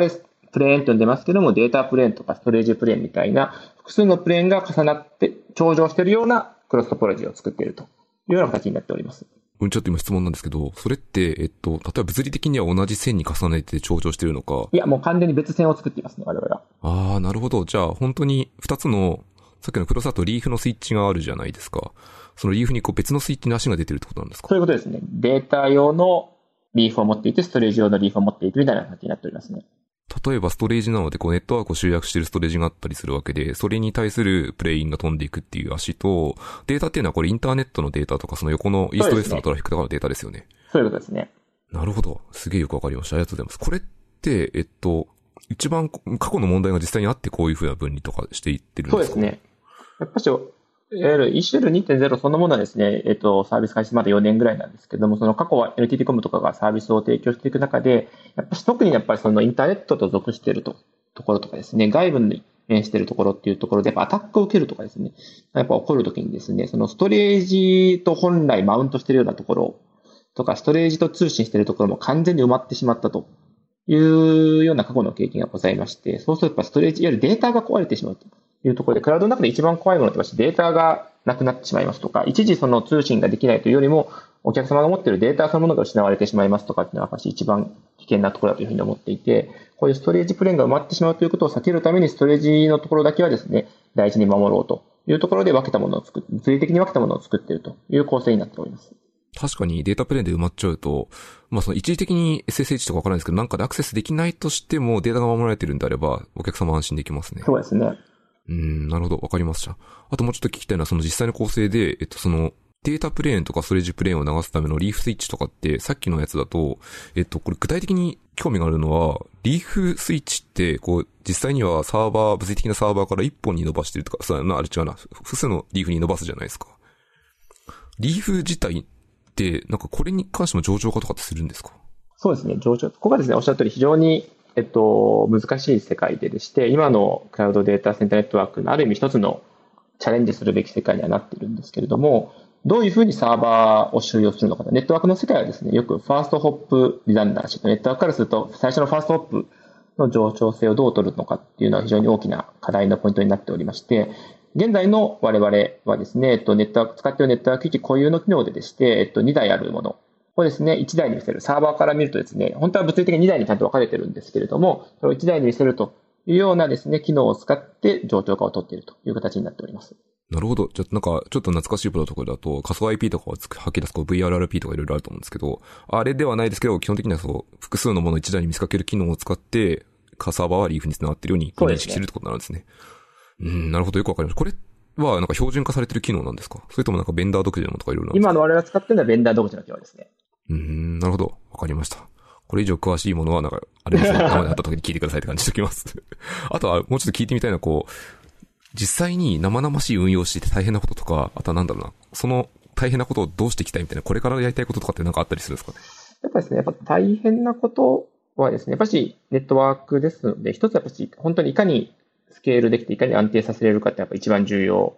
B: プレーンと呼んでますけども、データプレーンとかストレージプレーンみたいな、複数のプレーンが重なって頂上しているようなクロストポロジーを作っているというような形になっております。
A: ちょっと今質問なんですけど、それって、えっと、例えば物理的には同じ線に重ねて頂上してるのか？
B: いや、もう完全に別線を作っていますね、我々は。
A: ああ、なるほど。じゃあ、本当に二つの、さっきのクロスアとリーフのスイッチがあるじゃないですか。そのリーフにこう別のスイッチの足が出てるってことなんですか？
B: そういうことですね。データ用のリーフを持っていて、ストレージ用のリーフを持っていてみたいな感じになっておりますね。
A: 例えばストレージなので、こうネットワークを集約しているストレージがあったりするわけで、それに対するプレインが飛んでいくっていう足と、データっていうのはこれインターネットのデータとか、その横のイーストウェストのトラフィックとかのデータですよね。
B: そういうことですね。
A: なるほど。すげえよくわかりました。ありがとうございます。これって、えっと、一番過去の問題が実際にあってこういうふうな分離とかしていってるんですか？
B: そうですね。やっぱし、いわゆる ECL2.0 そのものはですね、えっと、サービス開始まだ4年ぐらいなんですけども、その過去は NTT コムとかがサービスを提供していく中で、やっぱし特にやっぱりそのインターネットと属しているとところとかですね、外部に面しているところっていうところで、やっぱアタックを受けるとかですね、やっぱ起こるときにですね、そのストレージと本来マウントしているようなところとか、ストレージと通信しているところも完全に埋まってしまったと。いうような過去の経験がございまして、そうするとやっぱストレージ、いわゆるデータが壊れてしまうと。いうところで、クラウドの中で一番怖いものってデータがなくなってしまいますとか、一時その通信ができないというよりも、お客様が持っているデータそのものが失われてしまいますとかっていうのは、私一番危険なところだというふうに思っていて、こういうストレージプレーンが埋まってしまうということを避けるために、ストレージのところだけはですね、大事に守ろうというところで分けたものを作っ、物理的に分けたものを作っているという構成になっております。
A: 確かにデータプレーンで埋まっちゃうと、まあその一時的に SSH とかわからないですけど、なんかでアクセスできないとしてもデータが守られてるんであれば、お客様安心できますね。
B: そうですね。
A: うん、なるほど。わかりました。あともうちょっと聞きたいのは、その実際の構成で、えっと、その、データプレーンとかストレージプレーンを流すためのリーフスイッチとかって、さっきのやつだと、えっと、これ具体的に興味があるのは、リーフスイッチって、こう、実際にはサーバー、物理的なサーバーから一本に伸ばしてるとか、そう、な、あれ違うな、複数のリーフに伸ばすじゃないですか。リーフ自体って、なんかこれに関しても冗長化とかってするんですか？
B: そうですね、冗長。ここがですね、おっしゃる通り非常にえっと、難しい世界ででして、今のクラウドデータセンターネットワークのある意味一つのチャレンジするべき世界にはなっているんですけれども、どういうふうにサーバーを収容するのか。ネットワークの世界はですね、よく First Hop Redundancy ネットワークからすると、最初のファーストホップの冗長性をどう取るのかっていうのは非常に大きな課題のポイントになっておりまして、現在の我々はですね、えっと、ネットワーク、使っているネットワーク機器固有の機能ででして、えっと、2台あるものをですね、1台に見せる。サーバーから見るとですね、本当は物理的に2台にちゃんと分かれてるんですけれども、それを1台に見せるというようなですね、機能を使って上長化を取っているという形になっております。
A: なるほど。じゃなんか、ちょっと懐かしいプロトコルだと、仮想 IP とかを吐き出す、こう VRRP とかいろいろあると思うんですけど、あれではないですけど、基本的にはそう、複数のものを1台に見せかける機能を使って、カサーバーはリーフに繋がってるように認識するってことなんですね。う、ね、ん、なるほど。よくわかりました。これはなんか標準化されてる機能なんですか？それともなんかベンダー独自のものとかいろいろ
B: 今の我々が使ってるのはベンダー独自の機能ですね。
A: うん、なるほど。わかりました。これ以上詳しいものは、なんか、あれですね、たまにあった時に聞いてくださいって感じしておきます。あとは、もうちょっと聞いてみたいのは、こう、実際に生々しい運用してて大変なこととか、あとはなんだろうな、その大変なことをどうしていきたいみたいな、これからやりたいこととかってなんかあったりするんですかね？
B: やっぱですね、やっぱ大変なことはですね、やっぱしネットワークですので、一つやっぱし、本当にいかにスケールできて、いかに安定させれるかってやっぱ一番重要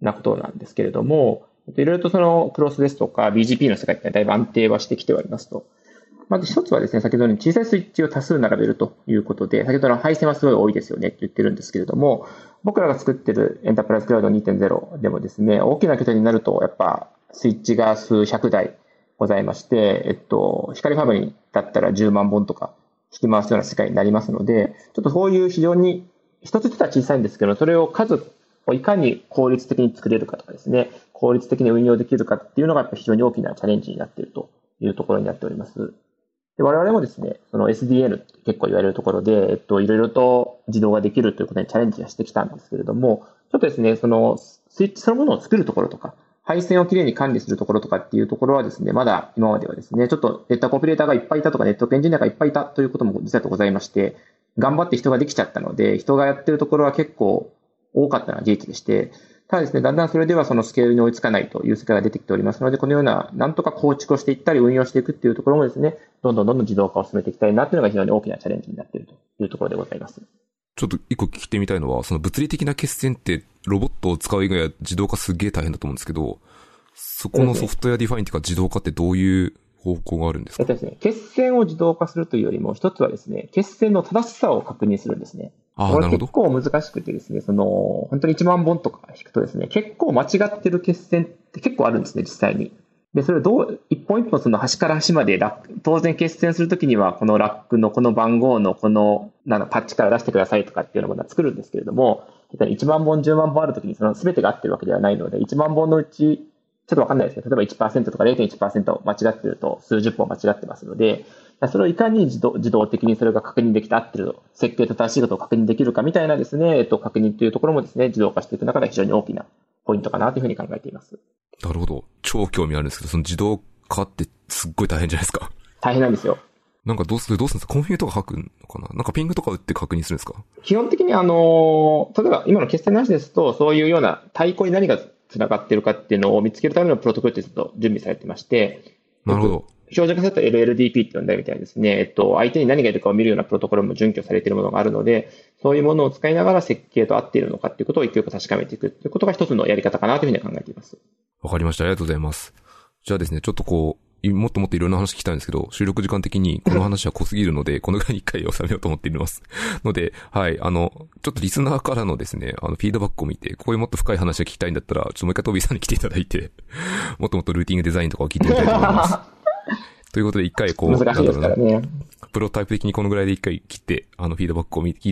B: なことなんですけれども、いろいろとそのクロスですとか BGP の世界ってだいぶ安定はしてきてはいますと。まず一つはですね、先ほどの小さいスイッチを多数並べるということで、先ほどの配線はすごい多いですよねって言ってるんですけれども、僕らが作ってるエンタープライズクラウド2.0でもですね、大きな拠点になると、やっぱスイッチが数百台ございまして、えっと、光ファブリンだったら10万本とか引き回すような世界になりますので、ちょっとそういう非常に一つ一つは小さいんですけど、それを数をいかに効率的に作れるかとかですね、効率的に運用できるかっていうのが非常に大きなチャレンジになっているというところになっております。で我々もですね、その SDN って結構言われるところで、えっと、いろいろと自動ができるということにチャレンジはしてきたんですけれども、ちょっとですね、そのスイッチそのものを作るところとか、配線をきれいに管理するところとかっていうところはですね、まだ今まではですね、ちょっとネットコピレーターがいっぱいいたとか、ネットエンジニアがいっぱいいたということも実はございまして、頑張って人ができちゃったので、人がやってるところは結構多かったのは事実でして、ただですね、だんだんそれではそのスケールに追いつかないという世界が出てきておりますので、このような、なんとか構築をしていったり運用していくっていうところもですね、どんどんどんどん自動化を進めていきたいなというのが非常に大きなチャレンジになっているというところでございます。
A: ちょっと一個聞いてみたいのは、その物理的な決戦ってロボットを使う以外は自動化すげえ大変だと思うんですけど、そこの Software Define というか自動化ってどういう方向があるんですか？
B: えっとですね、結線を自動化するというよりも、一つはですね、結線の正しさを確認するんですね。
A: ああ、なるほど。
B: 結構難しくてですね、その、本当に1万本とか引くとですね、結構間違ってる結線って結構あるんですね、実際に。で、それをどう、一本一本その端から端まで当然結線するときには、このラックのこの番号のこの、なんパッチから出してくださいとかっていうのを作るんですけれども、1万本、10万本あるときにその全てが合ってるわけではないので、1万本のうちちょっとわかんないですけど、例えば1%とか0.1%間違ってると数十本間違ってますので、それをいかに自動自動的にそれが確認できて合ってる、設計と正しいことを確認できるかみたいなですね、えっと、確認というところもですね、自動化していく中で非常に大きなポイントかなというふうに考えています。
A: なるほど。超興味あるんですけど、その自動化ってすっごい大変じゃないですか。
B: 大変なんですよ。
A: なんかどうする、どうするんですか？コンフィグとか書くのかな？なんかピングとか打って確認するんですか？
B: 基本的にあの、例えば今の決済なしですと、そういうような太鼓に何が繋がってるかっていうのを見つけるためのプロトコルってちょっと準備されてまして、
A: なるほど。
B: 標準化された LLDP って呼んだみたいですね。えっと、相手に何がいるかを見るようなプロトコルも準拠されているものがあるので、そういうものを使いながら設計と合っているのかっていうことを一個一個確かめていくということが一つのやり方かなというふうに考えています。
A: わかりました。ありがとうございます。じゃあですね、ちょっとこう、もっともっといろんな話聞きたいんですけど、収録時間的にこの話は濃すぎるので、このぐらいに一回収めようと思っています。ので、はい、あの、ちょっとリスナーからのですね、あの、フィードバックを見て、こういうもっと深い話が聞きたいんだったら、ちょっともう一回トビーさんに来ていただいて、もっともっとルーティングデザインとかを聞いてみたいと思います。ということで、一回こう、
B: 難しいですからね。
A: プロタイプ的にこのぐらいで一回切って、あの、フィードバックを聞いて。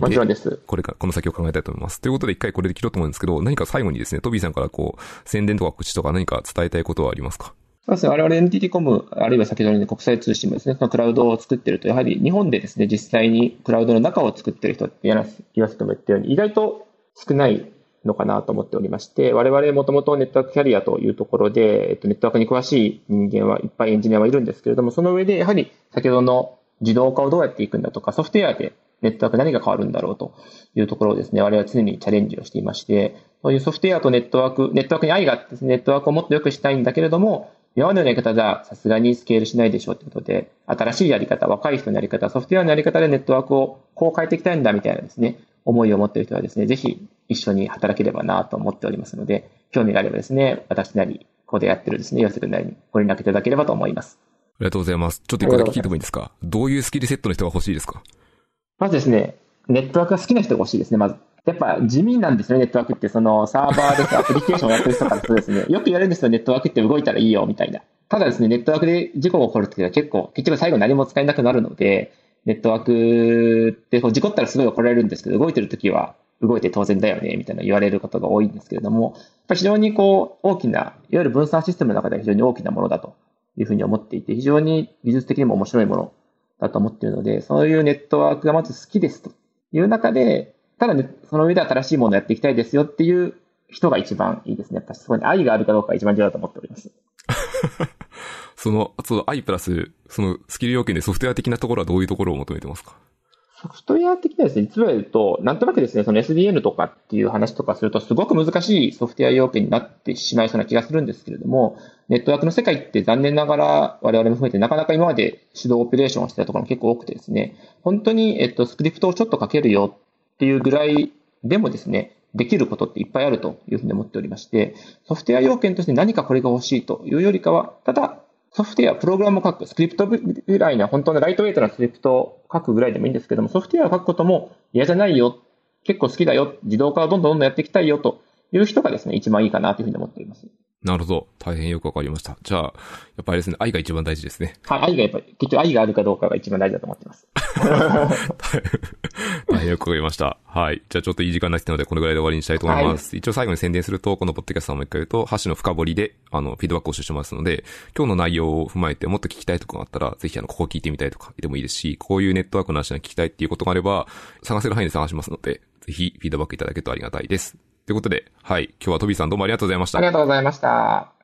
A: これか、この先を考えたいと思います。ということで、一回これで切ろうと思うんですけど、何か最後にですね、トビーさんからこう、宣伝とか口とか何か伝えたいことはありますか？
B: そうですね。我々 NTT コム、あるいは先ほどの国際通信もですね、そのクラウドを作ってると、やはり日本でですね、実際にクラウドの中を作ってる人って言わせてもらったように、意外と少ないのかなと思っておりまして、我々もともとネットワークキャリアというところで、えっと、ネットワークに詳しい人間はいっぱいエンジニアはいるんですけれども、その上で、やはり先ほどの自動化をどうやっていくんだとか、ソフトウェアでネットワーク何が変わるんだろうというところをですね、我々は常にチャレンジをしていまして、そういうソフトウェアとネットワーク、ネットワークに愛があってですね、ネットワークをもっと良くしたいんだけれども、今までのやり方じゃさすがにスケールしないでしょうということで、新しいやり方、若い人のやり方、ソフトウェアのやり方でネットワークをこう変えていきたいんだみたいなですね、思いを持っている人はですね、ぜひ一緒に働ければなと思っておりますので、興味があればですね、私なり、ここでやってるですね、ヨセ君なりにご連絡いただければと思います。
A: ありがとうございます。ちょっと一個だけ聞いてもいいですか？どういうスキルセットの人が欲しいですか？
B: まずですね、ネットワークが好きな人が欲しいですね、まず。やっぱ地味なんですね、ネットワークって。そのサーバーでアプリケーションをやってる人からするですね、よく言われるんですよ、ネットワークって動いたらいいよ、みたいな。ただですね、ネットワークで事故が起こるときは結構、結局最後何も使えなくなるので、ネットワークってこう事故ったらすごい怒られるんですけど、動いてるときは動いて当然だよね、みたいな言われることが多いんですけれども、やっぱ非常にこう、大きな、いわゆる分散システムの中では非常に大きなものだというふうに思っていて、非常に技術的にも面白いものだと思っているので、そういうネットワークがまず好きですという中で、ただね、その上で新しいものをやっていきたいですよっていう人が一番いいですね。やっぱそこに愛があるかどうかが一番重要だと思っております。
A: その、その愛プラス、そのスキル要件でソフトウェア的なところはどういうところを求めてますか？
B: ソフトウェア的にはですね、実は言うと、なんとなくですね、その SDN とかっていう話とかすると、すごく難しいソフトウェア要件になってしまいそうな気がするんですけれども、ネットワークの世界って残念ながら我々も含めてなかなか今まで手動オペレーションをしてたところも結構多くてですね、本当に、えっと、スクリプトをちょっと書けるよっていうぐらいでもですね、できることっていっぱいあるというふうに思っておりまして、ソフトウェア要件として何かこれが欲しいというよりかは、ただ、ソフトウェア、プログラムを書く、スクリプトぐらいな、本当のライトウェイトなスクリプトを書くぐらいでもいいんですけども、ソフトウェアを書くことも嫌じゃないよ、結構好きだよ、自動化をどんどんどんどんやっていきたいよという人がですね、一番いいかなというふうに思っています。
A: なるほど。大変よくわかりました。じゃあ、やっぱりですね、愛が一番大事ですね。
B: はい、愛がやっぱり、結局愛があるかどうかが一番大事だと思ってます。
A: 大変よくわかりました。はい。じゃあちょっといい時間になってたので、これぐらいで終わりにしたいと思います。はい、一応最後に宣伝すると、このポッドキャストをもう一回言うと、箸の深掘りで、あの、フィードバックをしてしますので、今日の内容を踏まえてもっと聞きたいとかがあったら、ぜひあの、ここ聞いてみたいとかでもいいですし、こういうネットワークの話が聞きたいっていうことがあれば、探せる範囲で探しますので、ぜひフィードバックいただけるとありがたいです。ということで、はい。今日はトビーさんどうもありがとうございました。
B: ありがとうございました。